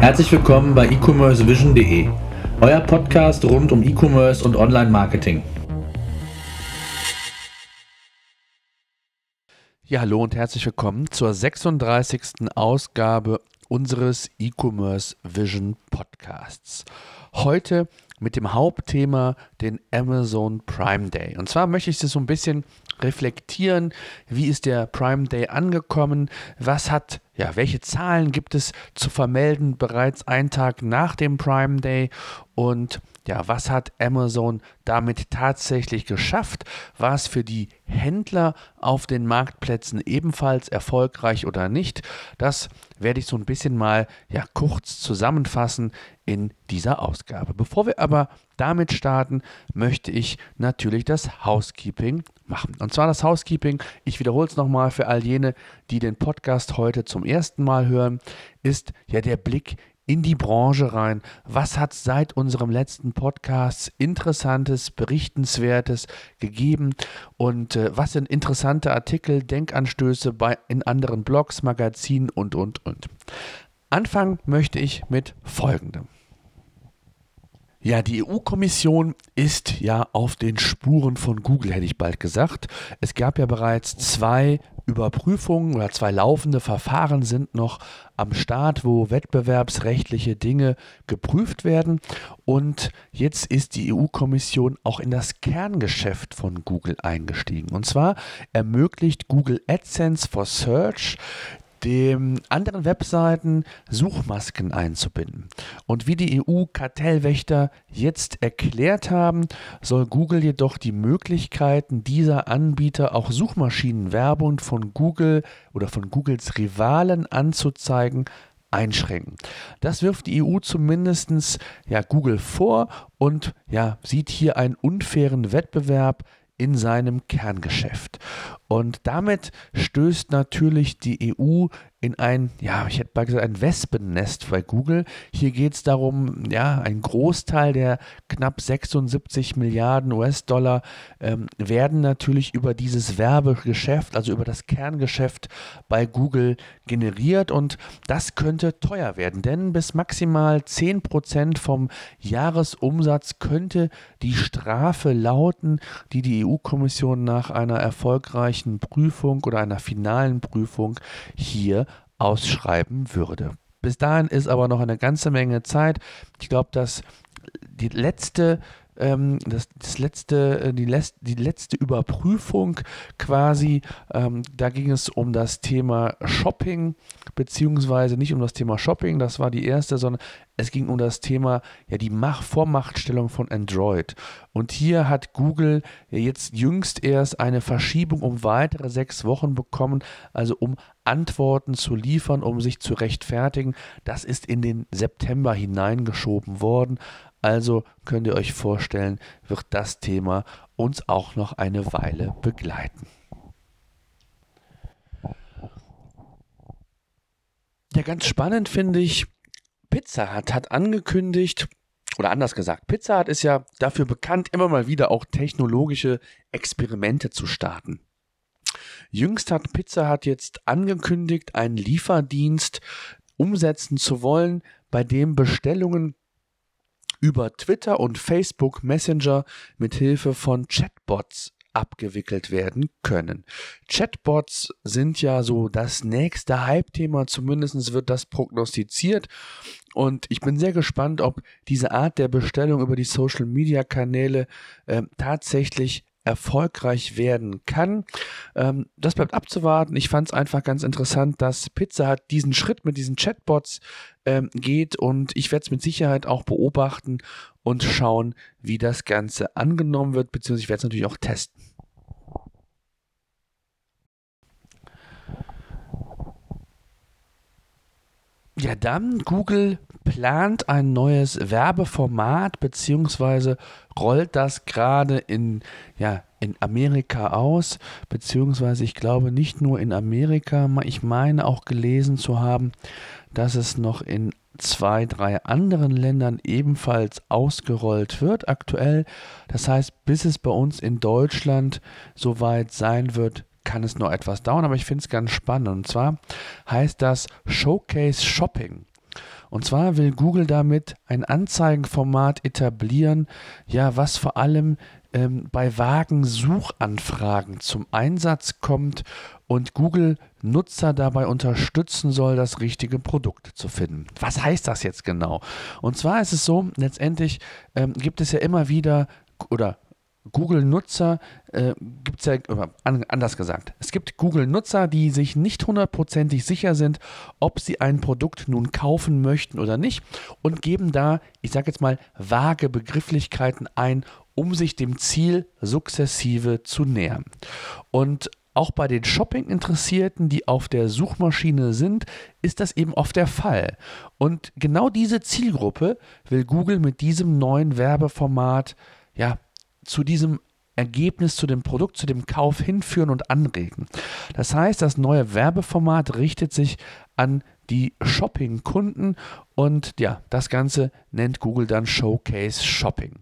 Herzlich willkommen bei e-commercevision.de, euer Podcast rund um E-Commerce und Online-Marketing. Ja, hallo und herzlich willkommen zur 36. Ausgabe unseres E-Commerce Vision Podcasts. Heute mit dem Hauptthema den Amazon Prime Day. Und zwar möchte ich es so ein bisschen reflektieren, wie ist der Prime Day angekommen, was hat ja, welche Zahlen gibt es zu vermelden bereits einen Tag nach dem Prime Day und ja, was hat Amazon damit tatsächlich geschafft? War es für die Händler auf den Marktplätzen ebenfalls erfolgreich oder nicht? Das werde ich so ein bisschen mal ja, kurz zusammenfassen in dieser Ausgabe. Bevor wir aber damit starten, möchte ich natürlich das Housekeeping machen. Und zwar das Housekeeping, ich wiederhole es nochmal für all jene, die den Podcast heute zum ersten Mal hören, ist ja der Blick in die Branche rein. Was hat es seit unserem letzten Podcast Interessantes, Berichtenswertes gegeben und äh, was sind interessante Artikel, Denkanstöße bei, in anderen Blogs, Magazinen und, und, und. Anfangen möchte ich mit folgendem. Ja, die EU-Kommission ist ja auf den Spuren von Google, hätte ich bald gesagt. Es gab ja bereits zwei Überprüfungen oder zwei laufende Verfahren sind noch am Start, wo wettbewerbsrechtliche Dinge geprüft werden. Und jetzt ist die EU-Kommission auch in das Kerngeschäft von Google eingestiegen. Und zwar ermöglicht Google AdSense for Search den anderen Webseiten Suchmasken einzubinden. Und wie die EU-Kartellwächter jetzt erklärt haben, soll Google jedoch die Möglichkeiten dieser Anbieter auch Suchmaschinenwerbung von Google oder von Googles Rivalen anzuzeigen einschränken. Das wirft die EU zumindest ja, Google vor und ja, sieht hier einen unfairen Wettbewerb in seinem Kerngeschäft. Und damit stößt natürlich die EU in ein, ja, ich hätte mal gesagt, ein Wespennest bei Google. Hier geht es darum, ja, ein Großteil der knapp 76 Milliarden US-Dollar ähm, werden natürlich über dieses Werbegeschäft, also über das Kerngeschäft bei Google generiert und das könnte teuer werden, denn bis maximal 10 Prozent vom Jahresumsatz könnte die Strafe lauten, die die EU-Kommission nach einer erfolgreichen Prüfung oder einer finalen Prüfung hier ausschreiben würde. Bis dahin ist aber noch eine ganze Menge Zeit. Ich glaube, dass die letzte ähm, das, das, letzte, äh, die, les, die letzte Überprüfung quasi, ähm, da ging es um das Thema Shopping, beziehungsweise nicht um das Thema Shopping, das war die erste, sondern es ging um das Thema, ja, die Mach Vormachtstellung von Android. Und hier hat Google jetzt jüngst erst eine Verschiebung um weitere sechs Wochen bekommen, also um Antworten zu liefern, um sich zu rechtfertigen. Das ist in den September hineingeschoben worden. Also könnt ihr euch vorstellen, wird das Thema uns auch noch eine Weile begleiten. Ja, ganz spannend finde ich, Pizza Hut hat angekündigt, oder anders gesagt, Pizza Hut ist ja dafür bekannt, immer mal wieder auch technologische Experimente zu starten. Jüngst hat Pizza Hut jetzt angekündigt, einen Lieferdienst umsetzen zu wollen, bei dem Bestellungen über Twitter und Facebook Messenger mit Hilfe von Chatbots abgewickelt werden können. Chatbots sind ja so das nächste Hype-Thema, zumindest wird das prognostiziert. Und ich bin sehr gespannt, ob diese Art der Bestellung über die Social-Media-Kanäle äh, tatsächlich erfolgreich werden kann. Ähm, das bleibt abzuwarten. Ich fand es einfach ganz interessant, dass Pizza hat diesen Schritt mit diesen Chatbots ähm, geht und ich werde es mit Sicherheit auch beobachten und schauen, wie das Ganze angenommen wird, beziehungsweise ich werde es natürlich auch testen. Ja, dann Google plant ein neues Werbeformat beziehungsweise rollt das gerade in, ja, in Amerika aus, beziehungsweise ich glaube nicht nur in Amerika, ich meine auch gelesen zu haben, dass es noch in zwei, drei anderen Ländern ebenfalls ausgerollt wird aktuell. Das heißt, bis es bei uns in Deutschland soweit sein wird, kann es noch etwas dauern, aber ich finde es ganz spannend. Und zwar heißt das Showcase Shopping. Und zwar will Google damit ein Anzeigenformat etablieren, ja, was vor allem ähm, bei vagen Suchanfragen zum Einsatz kommt und Google Nutzer dabei unterstützen soll, das richtige Produkt zu finden. Was heißt das jetzt genau? Und zwar ist es so, letztendlich ähm, gibt es ja immer wieder oder Google-Nutzer äh, gibt es ja, anders gesagt, es gibt Google-Nutzer, die sich nicht hundertprozentig sicher sind, ob sie ein Produkt nun kaufen möchten oder nicht und geben da, ich sage jetzt mal, vage Begrifflichkeiten ein, um sich dem Ziel sukzessive zu nähern. Und auch bei den Shopping-Interessierten, die auf der Suchmaschine sind, ist das eben oft der Fall. Und genau diese Zielgruppe will Google mit diesem neuen Werbeformat ja zu diesem Ergebnis, zu dem Produkt, zu dem Kauf hinführen und anregen. Das heißt, das neue Werbeformat richtet sich an die Shopping-Kunden und ja, das Ganze nennt Google dann Showcase Shopping.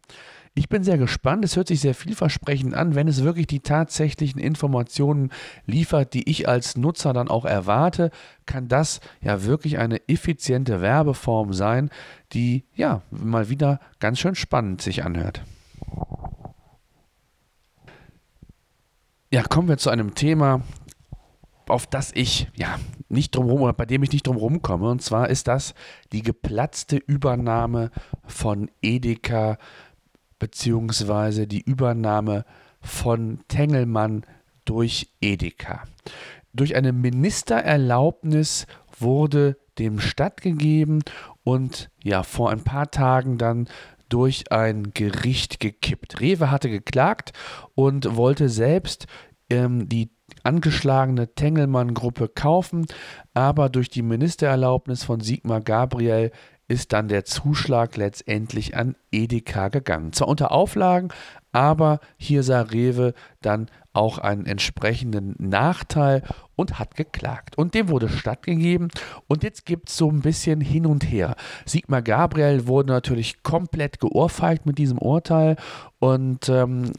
Ich bin sehr gespannt. Es hört sich sehr vielversprechend an, wenn es wirklich die tatsächlichen Informationen liefert, die ich als Nutzer dann auch erwarte, kann das ja wirklich eine effiziente Werbeform sein, die ja mal wieder ganz schön spannend sich anhört. Ja, kommen wir zu einem Thema, auf das ich ja nicht drumherum oder bei dem ich nicht drumherum komme. Und zwar ist das die geplatzte Übernahme von Edeka beziehungsweise die Übernahme von Tengelmann durch Edeka. Durch eine Ministererlaubnis wurde dem stattgegeben und ja, vor ein paar Tagen dann durch ein Gericht gekippt. Rewe hatte geklagt und wollte selbst ähm, die angeschlagene Tengelmann-Gruppe kaufen, aber durch die Ministererlaubnis von Sigmar Gabriel ist dann der Zuschlag letztendlich an Edeka gegangen. Zwar unter Auflagen, aber hier sah Rewe dann auch einen entsprechenden Nachteil und hat geklagt. Und dem wurde stattgegeben. Und jetzt gibt es so ein bisschen hin und her. Sigmar Gabriel wurde natürlich komplett geohrfeigt mit diesem Urteil. Und ähm,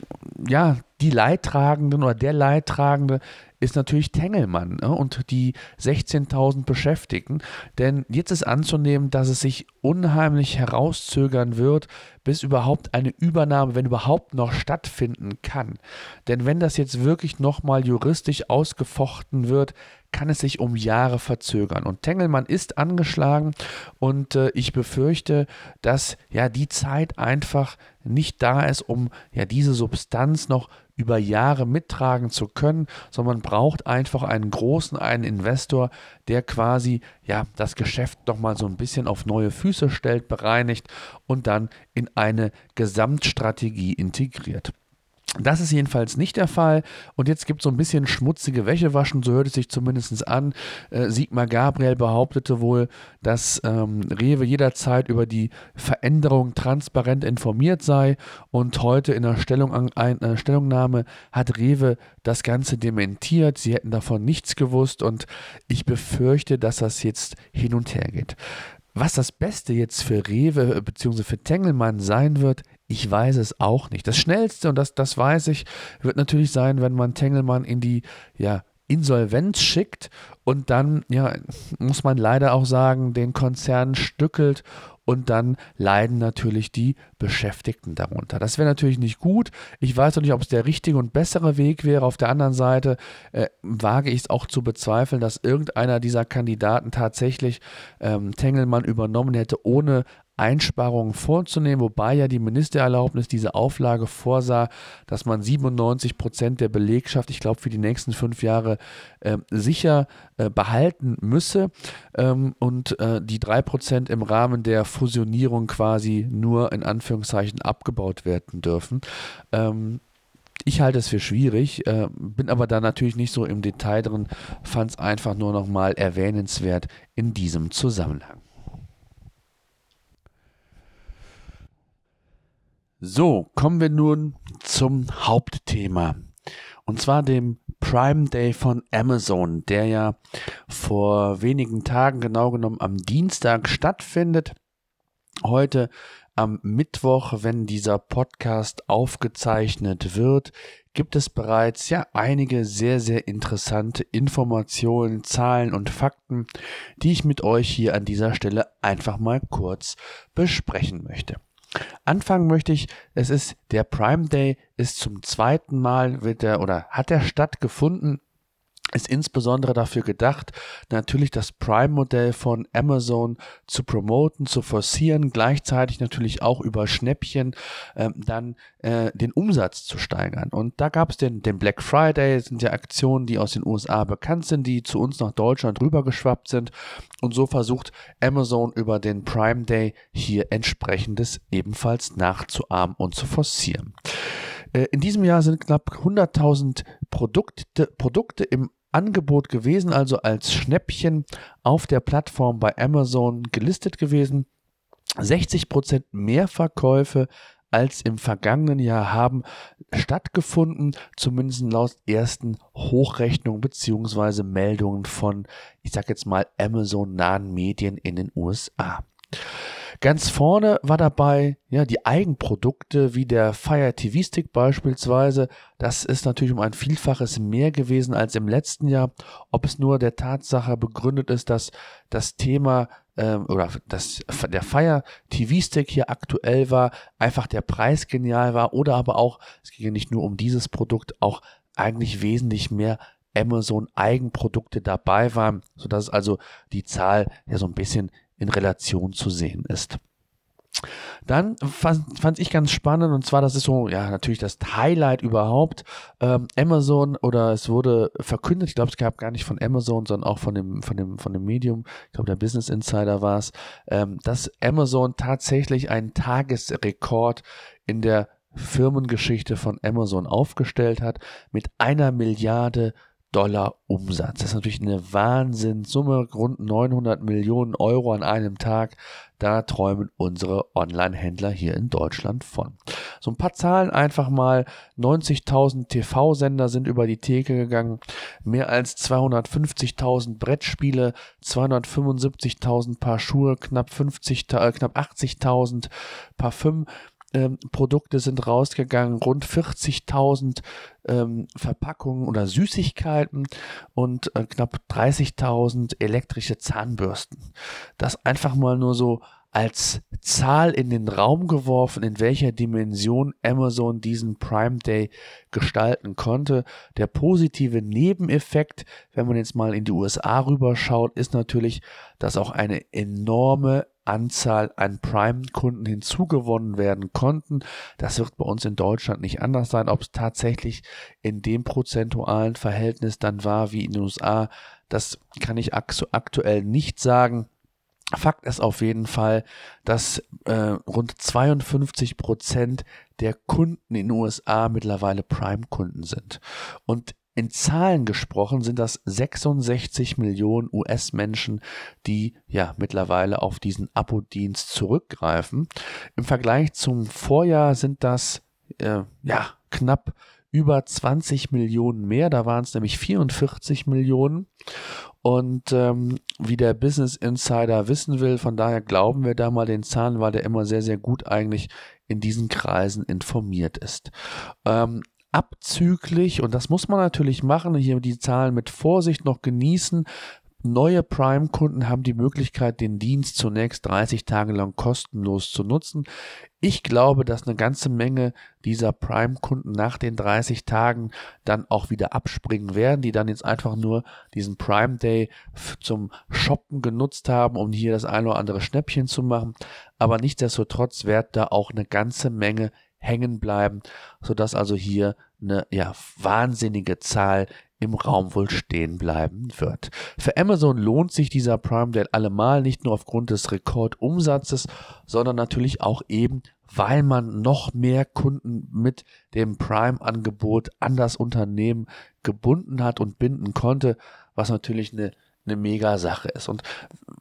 ja, die Leidtragenden oder der Leidtragende ist natürlich Tengelmann ne? und die 16.000 Beschäftigten. Denn jetzt ist anzunehmen, dass es sich unheimlich herauszögern wird, bis überhaupt eine Übernahme, wenn überhaupt noch stattfinden kann. Denn wenn das jetzt wirklich nochmal juristisch ausgefochten wird, kann es sich um Jahre verzögern. Und Tengelmann ist angeschlagen und äh, ich befürchte, dass ja die Zeit einfach nicht da ist, um ja diese Substanz noch über Jahre mittragen zu können, sondern man braucht einfach einen großen, einen Investor, der quasi ja das Geschäft nochmal so ein bisschen auf neue Füße stellt, bereinigt und dann in eine Gesamtstrategie integriert. Das ist jedenfalls nicht der Fall. Und jetzt gibt es so ein bisschen schmutzige Wäschewaschen, so hört es sich zumindest an. Äh, Sigmar Gabriel behauptete wohl, dass ähm, Rewe jederzeit über die Veränderung transparent informiert sei. Und heute in einer, Stellung, einer Stellungnahme hat Rewe das Ganze dementiert. Sie hätten davon nichts gewusst. Und ich befürchte, dass das jetzt hin und her geht. Was das Beste jetzt für Rewe äh, bzw. für Tengelmann sein wird, ich weiß es auch nicht. Das Schnellste, und das, das weiß ich, wird natürlich sein, wenn man Tengelmann in die ja, Insolvenz schickt und dann, ja, muss man leider auch sagen, den Konzern stückelt und dann leiden natürlich die Beschäftigten darunter. Das wäre natürlich nicht gut. Ich weiß noch nicht, ob es der richtige und bessere Weg wäre. Auf der anderen Seite äh, wage ich es auch zu bezweifeln, dass irgendeiner dieser Kandidaten tatsächlich ähm, Tengelmann übernommen hätte, ohne Einsparungen vorzunehmen, wobei ja die Ministererlaubnis diese Auflage vorsah, dass man 97 Prozent der Belegschaft, ich glaube, für die nächsten fünf Jahre äh, sicher äh, behalten müsse ähm, und äh, die drei Prozent im Rahmen der Fusionierung quasi nur in Anführungszeichen abgebaut werden dürfen. Ähm, ich halte es für schwierig, äh, bin aber da natürlich nicht so im Detail drin, fand es einfach nur nochmal erwähnenswert in diesem Zusammenhang. So, kommen wir nun zum Hauptthema. Und zwar dem Prime Day von Amazon, der ja vor wenigen Tagen, genau genommen am Dienstag stattfindet. Heute am Mittwoch, wenn dieser Podcast aufgezeichnet wird, gibt es bereits ja einige sehr, sehr interessante Informationen, Zahlen und Fakten, die ich mit euch hier an dieser Stelle einfach mal kurz besprechen möchte. Anfangen möchte ich, es ist der Prime Day, ist zum zweiten Mal wird er oder hat er stattgefunden ist insbesondere dafür gedacht, natürlich das Prime-Modell von Amazon zu promoten, zu forcieren, gleichzeitig natürlich auch über Schnäppchen äh, dann äh, den Umsatz zu steigern. Und da gab es den, den Black Friday, sind ja Aktionen, die aus den USA bekannt sind, die zu uns nach Deutschland rübergeschwappt sind. Und so versucht Amazon über den Prime Day hier entsprechendes ebenfalls nachzuahmen und zu forcieren. Äh, in diesem Jahr sind knapp 100.000 Produkte, Produkte im Angebot gewesen, also als Schnäppchen auf der Plattform bei Amazon gelistet gewesen. 60% mehr Verkäufe als im vergangenen Jahr haben stattgefunden, zumindest laut ersten Hochrechnungen bzw. Meldungen von, ich sag jetzt mal, Amazon-nahen Medien in den USA. Ganz vorne war dabei ja die Eigenprodukte wie der Fire TV Stick beispielsweise. Das ist natürlich um ein Vielfaches mehr gewesen als im letzten Jahr. Ob es nur der Tatsache begründet ist, dass das Thema ähm, oder dass der Fire TV Stick hier aktuell war, einfach der Preis genial war oder aber auch, es ging ja nicht nur um dieses Produkt, auch eigentlich wesentlich mehr Amazon Eigenprodukte dabei waren, sodass also die Zahl ja so ein bisschen in Relation zu sehen ist. Dann fand, fand ich ganz spannend und zwar, das ist so, ja, natürlich das Highlight überhaupt. Ähm, Amazon oder es wurde verkündet, ich glaube, es gab gar nicht von Amazon, sondern auch von dem, von dem, von dem Medium, ich glaube, der Business Insider war es, ähm, dass Amazon tatsächlich einen Tagesrekord in der Firmengeschichte von Amazon aufgestellt hat mit einer Milliarde Dollar Umsatz. Das ist natürlich eine Wahnsinnssumme, rund 900 Millionen Euro an einem Tag. Da träumen unsere Online-Händler hier in Deutschland von. So ein paar Zahlen einfach mal. 90.000 TV-Sender sind über die Theke gegangen, mehr als 250.000 Brettspiele, 275.000 Paar Schuhe, knapp 50, äh, knapp 80.000 Parfüm ähm, Produkte sind rausgegangen, rund 40.000 ähm, Verpackungen oder Süßigkeiten und äh, knapp 30.000 elektrische Zahnbürsten. Das einfach mal nur so als Zahl in den Raum geworfen, in welcher Dimension Amazon diesen Prime Day gestalten konnte. Der positive Nebeneffekt, wenn man jetzt mal in die USA rüberschaut, ist natürlich, dass auch eine enorme Anzahl an Prime-Kunden hinzugewonnen werden konnten. Das wird bei uns in Deutschland nicht anders sein. Ob es tatsächlich in dem prozentualen Verhältnis dann war wie in den USA, das kann ich aktuell nicht sagen. Fakt ist auf jeden Fall, dass äh, rund 52 Prozent der Kunden in den USA mittlerweile Prime-Kunden sind. Und in Zahlen gesprochen sind das 66 Millionen US-Menschen, die ja mittlerweile auf diesen Abo-Dienst zurückgreifen. Im Vergleich zum Vorjahr sind das äh, ja knapp über 20 Millionen mehr. Da waren es nämlich 44 Millionen. Und ähm, wie der Business Insider wissen will, von daher glauben wir da mal den Zahlen, weil der immer sehr, sehr gut eigentlich in diesen Kreisen informiert ist. Ähm, abzüglich, und das muss man natürlich machen, hier die Zahlen mit Vorsicht noch genießen. Neue Prime-Kunden haben die Möglichkeit, den Dienst zunächst 30 Tage lang kostenlos zu nutzen. Ich glaube, dass eine ganze Menge dieser Prime-Kunden nach den 30 Tagen dann auch wieder abspringen werden, die dann jetzt einfach nur diesen Prime Day zum Shoppen genutzt haben, um hier das eine oder andere Schnäppchen zu machen. Aber nichtsdestotrotz wird da auch eine ganze Menge hängen bleiben, sodass also hier eine ja, wahnsinnige Zahl im Raum wohl stehen bleiben wird. Für Amazon lohnt sich dieser Prime Day allemal nicht nur aufgrund des Rekordumsatzes, sondern natürlich auch eben, weil man noch mehr Kunden mit dem Prime-Angebot an das Unternehmen gebunden hat und binden konnte, was natürlich eine eine mega Sache ist. Und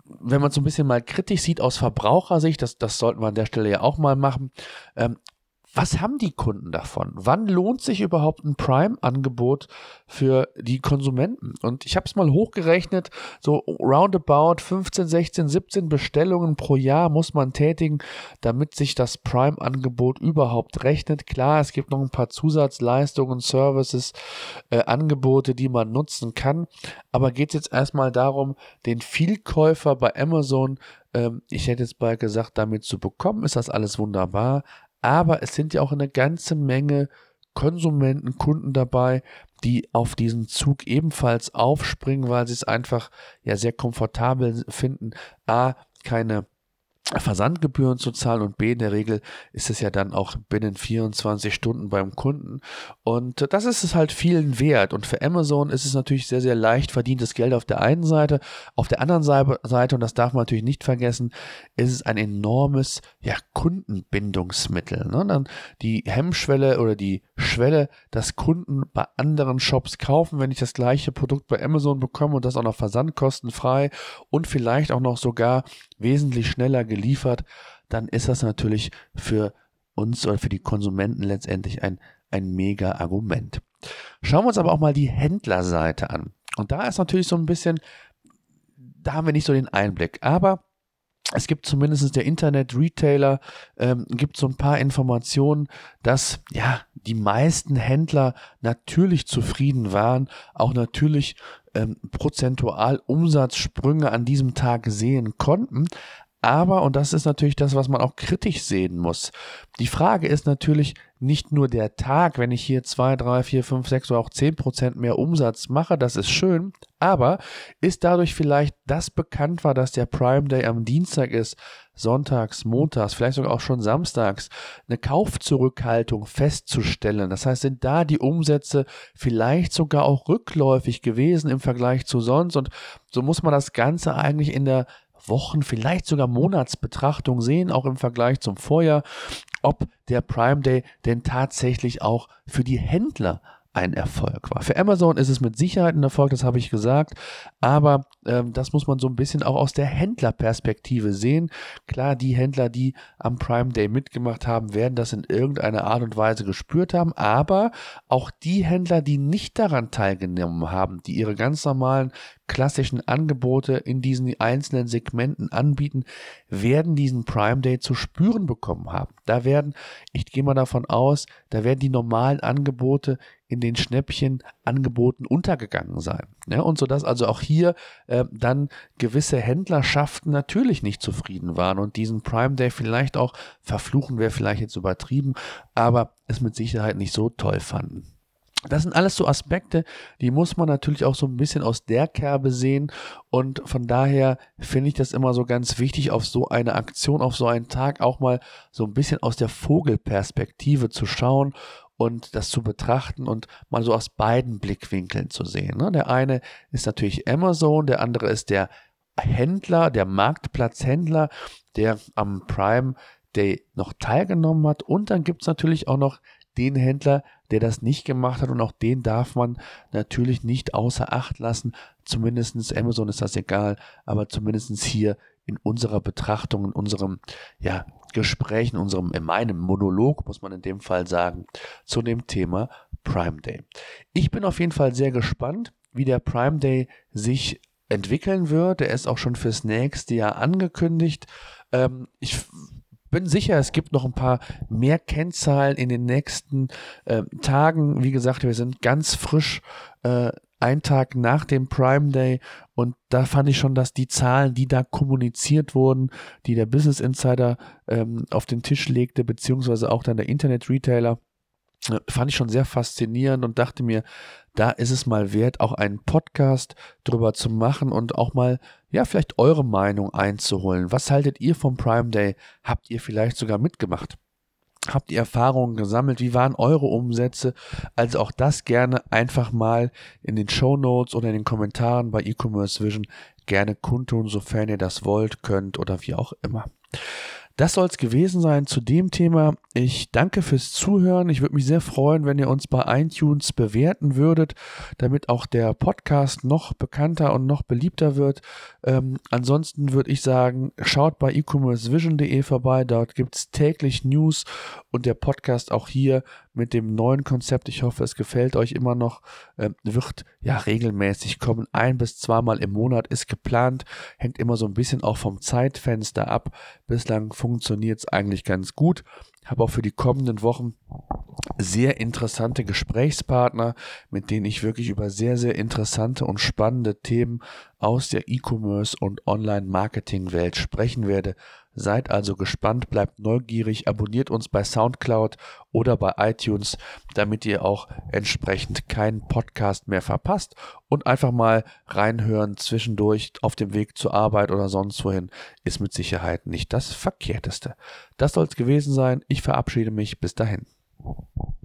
wenn man so ein bisschen mal kritisch sieht aus Verbrauchersicht, das, das sollten wir an der Stelle ja auch mal machen, ähm, was haben die Kunden davon? Wann lohnt sich überhaupt ein Prime-Angebot für die Konsumenten? Und ich habe es mal hochgerechnet, so roundabout 15, 16, 17 Bestellungen pro Jahr muss man tätigen, damit sich das Prime-Angebot überhaupt rechnet. Klar, es gibt noch ein paar Zusatzleistungen, Services, äh, Angebote, die man nutzen kann. Aber geht es jetzt erstmal darum, den Vielkäufer bei Amazon ähm, ich hätte jetzt bald gesagt, damit zu bekommen, ist das alles wunderbar aber es sind ja auch eine ganze Menge Konsumenten, Kunden dabei, die auf diesen Zug ebenfalls aufspringen, weil sie es einfach ja sehr komfortabel finden. A, keine Versandgebühren zu zahlen und B, in der Regel ist es ja dann auch binnen 24 Stunden beim Kunden und das ist es halt vielen wert und für Amazon ist es natürlich sehr, sehr leicht verdientes Geld auf der einen Seite, auf der anderen Seite und das darf man natürlich nicht vergessen, ist es ein enormes ja, Kundenbindungsmittel. Ne? Dann die Hemmschwelle oder die Schwelle, dass Kunden bei anderen Shops kaufen, wenn ich das gleiche Produkt bei Amazon bekomme und das auch noch versandkostenfrei und vielleicht auch noch sogar wesentlich schneller geliefert, dann ist das natürlich für uns oder für die Konsumenten letztendlich ein, ein mega Argument. Schauen wir uns aber auch mal die Händlerseite an. Und da ist natürlich so ein bisschen, da haben wir nicht so den Einblick. Aber es gibt zumindest der Internet-Retailer, ähm, gibt so ein paar Informationen, dass ja die meisten Händler natürlich zufrieden waren, auch natürlich ähm, prozentual Umsatzsprünge an diesem Tag sehen konnten. Aber, und das ist natürlich das, was man auch kritisch sehen muss, die Frage ist natürlich nicht nur der Tag, wenn ich hier zwei, drei, vier, fünf, sechs oder auch zehn Prozent mehr Umsatz mache, das ist schön, aber ist dadurch vielleicht das bekannt war, dass der Prime Day am Dienstag ist, sonntags, montags, vielleicht sogar auch schon samstags, eine Kaufzurückhaltung festzustellen. Das heißt, sind da die Umsätze vielleicht sogar auch rückläufig gewesen im Vergleich zu sonst und so muss man das Ganze eigentlich in der Wochen, vielleicht sogar Monatsbetrachtung sehen, auch im Vergleich zum Vorjahr, ob der Prime Day denn tatsächlich auch für die Händler ein Erfolg war. Für Amazon ist es mit Sicherheit ein Erfolg, das habe ich gesagt, aber ähm, das muss man so ein bisschen auch aus der Händlerperspektive sehen. Klar, die Händler, die am Prime Day mitgemacht haben, werden das in irgendeiner Art und Weise gespürt haben, aber auch die Händler, die nicht daran teilgenommen haben, die ihre ganz normalen klassischen Angebote in diesen einzelnen Segmenten anbieten, werden diesen Prime Day zu spüren bekommen haben. Da werden, ich gehe mal davon aus, da werden die normalen Angebote in den Schnäppchenangeboten untergegangen sein. Ja, und so dass also auch hier äh, dann gewisse Händlerschaften natürlich nicht zufrieden waren und diesen Prime Day vielleicht auch verfluchen wäre vielleicht jetzt übertrieben, aber es mit Sicherheit nicht so toll fanden. Das sind alles so Aspekte, die muss man natürlich auch so ein bisschen aus der Kerbe sehen. Und von daher finde ich das immer so ganz wichtig, auf so eine Aktion, auf so einen Tag auch mal so ein bisschen aus der Vogelperspektive zu schauen und das zu betrachten und mal so aus beiden Blickwinkeln zu sehen. Ne? Der eine ist natürlich Amazon, der andere ist der Händler, der Marktplatzhändler, der am Prime Day noch teilgenommen hat. Und dann gibt es natürlich auch noch den Händler, der das nicht gemacht hat und auch den darf man natürlich nicht außer Acht lassen. Zumindestens Amazon ist das egal, aber zumindestens hier in unserer Betrachtung, in unserem ja, Gespräch, in unserem, in meinem Monolog, muss man in dem Fall sagen, zu dem Thema Prime Day. Ich bin auf jeden Fall sehr gespannt, wie der Prime Day sich entwickeln wird. Der ist auch schon fürs nächste Jahr angekündigt. Ähm, ich bin sicher, es gibt noch ein paar mehr Kennzahlen in den nächsten äh, Tagen. Wie gesagt, wir sind ganz frisch äh, ein Tag nach dem Prime Day und da fand ich schon, dass die Zahlen, die da kommuniziert wurden, die der Business Insider ähm, auf den Tisch legte, beziehungsweise auch dann der Internet Retailer, fand ich schon sehr faszinierend und dachte mir, da ist es mal wert, auch einen Podcast drüber zu machen und auch mal, ja, vielleicht eure Meinung einzuholen. Was haltet ihr vom Prime Day? Habt ihr vielleicht sogar mitgemacht? Habt ihr Erfahrungen gesammelt? Wie waren eure Umsätze? Also auch das gerne einfach mal in den Show Notes oder in den Kommentaren bei E-Commerce Vision gerne kundtun, sofern ihr das wollt, könnt oder wie auch immer. Das soll es gewesen sein zu dem Thema. Ich danke fürs Zuhören. Ich würde mich sehr freuen, wenn ihr uns bei iTunes bewerten würdet, damit auch der Podcast noch bekannter und noch beliebter wird. Ähm, ansonsten würde ich sagen, schaut bei e-commercevision.de vorbei. Dort gibt es täglich News und der Podcast auch hier mit dem neuen Konzept. Ich hoffe, es gefällt euch immer noch. Äh, wird ja regelmäßig kommen. Ein bis zweimal im Monat ist geplant. Hängt immer so ein bisschen auch vom Zeitfenster ab. Bislang funktioniert es eigentlich ganz gut. Habe auch für die kommenden Wochen sehr interessante Gesprächspartner, mit denen ich wirklich über sehr, sehr interessante und spannende Themen aus der E-Commerce und Online-Marketing-Welt sprechen werde. Seid also gespannt, bleibt neugierig, abonniert uns bei SoundCloud oder bei iTunes, damit ihr auch entsprechend keinen Podcast mehr verpasst und einfach mal reinhören zwischendurch auf dem Weg zur Arbeit oder sonst wohin ist mit Sicherheit nicht das Verkehrteste. Das soll es gewesen sein. Ich verabschiede mich. Bis dahin. Thank you.